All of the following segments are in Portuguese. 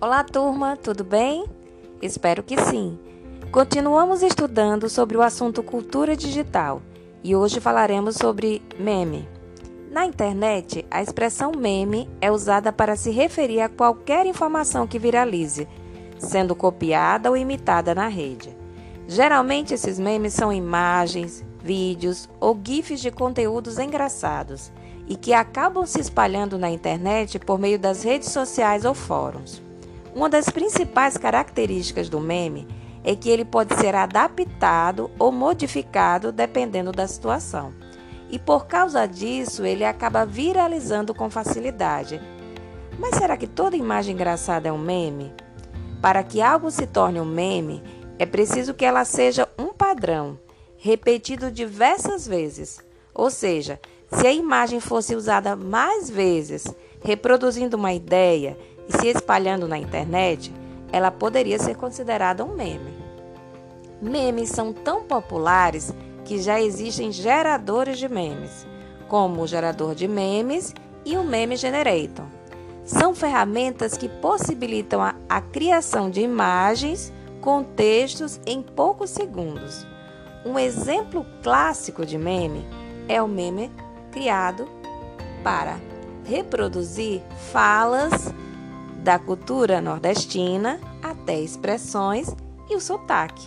Olá, turma, tudo bem? Espero que sim. Continuamos estudando sobre o assunto cultura digital e hoje falaremos sobre meme. Na internet, a expressão meme é usada para se referir a qualquer informação que viralize, sendo copiada ou imitada na rede. Geralmente, esses memes são imagens, vídeos ou GIFs de conteúdos engraçados e que acabam se espalhando na internet por meio das redes sociais ou fóruns. Uma das principais características do meme é que ele pode ser adaptado ou modificado dependendo da situação. E por causa disso, ele acaba viralizando com facilidade. Mas será que toda imagem engraçada é um meme? Para que algo se torne um meme, é preciso que ela seja um padrão, repetido diversas vezes. Ou seja, se a imagem fosse usada mais vezes, reproduzindo uma ideia e se espalhando na internet, ela poderia ser considerada um meme. Memes são tão populares que já existem geradores de memes, como o gerador de memes e o Meme Generator. São ferramentas que possibilitam a, a criação de imagens com textos em poucos segundos. Um exemplo clássico de meme é o meme criado para reproduzir falas da cultura nordestina até expressões e o sotaque.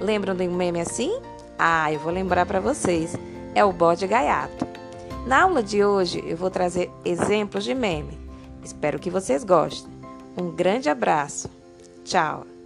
Lembram de um meme assim? Ah, eu vou lembrar para vocês. É o bode gaiato. Na aula de hoje eu vou trazer exemplos de meme. Espero que vocês gostem. Um grande abraço. Tchau.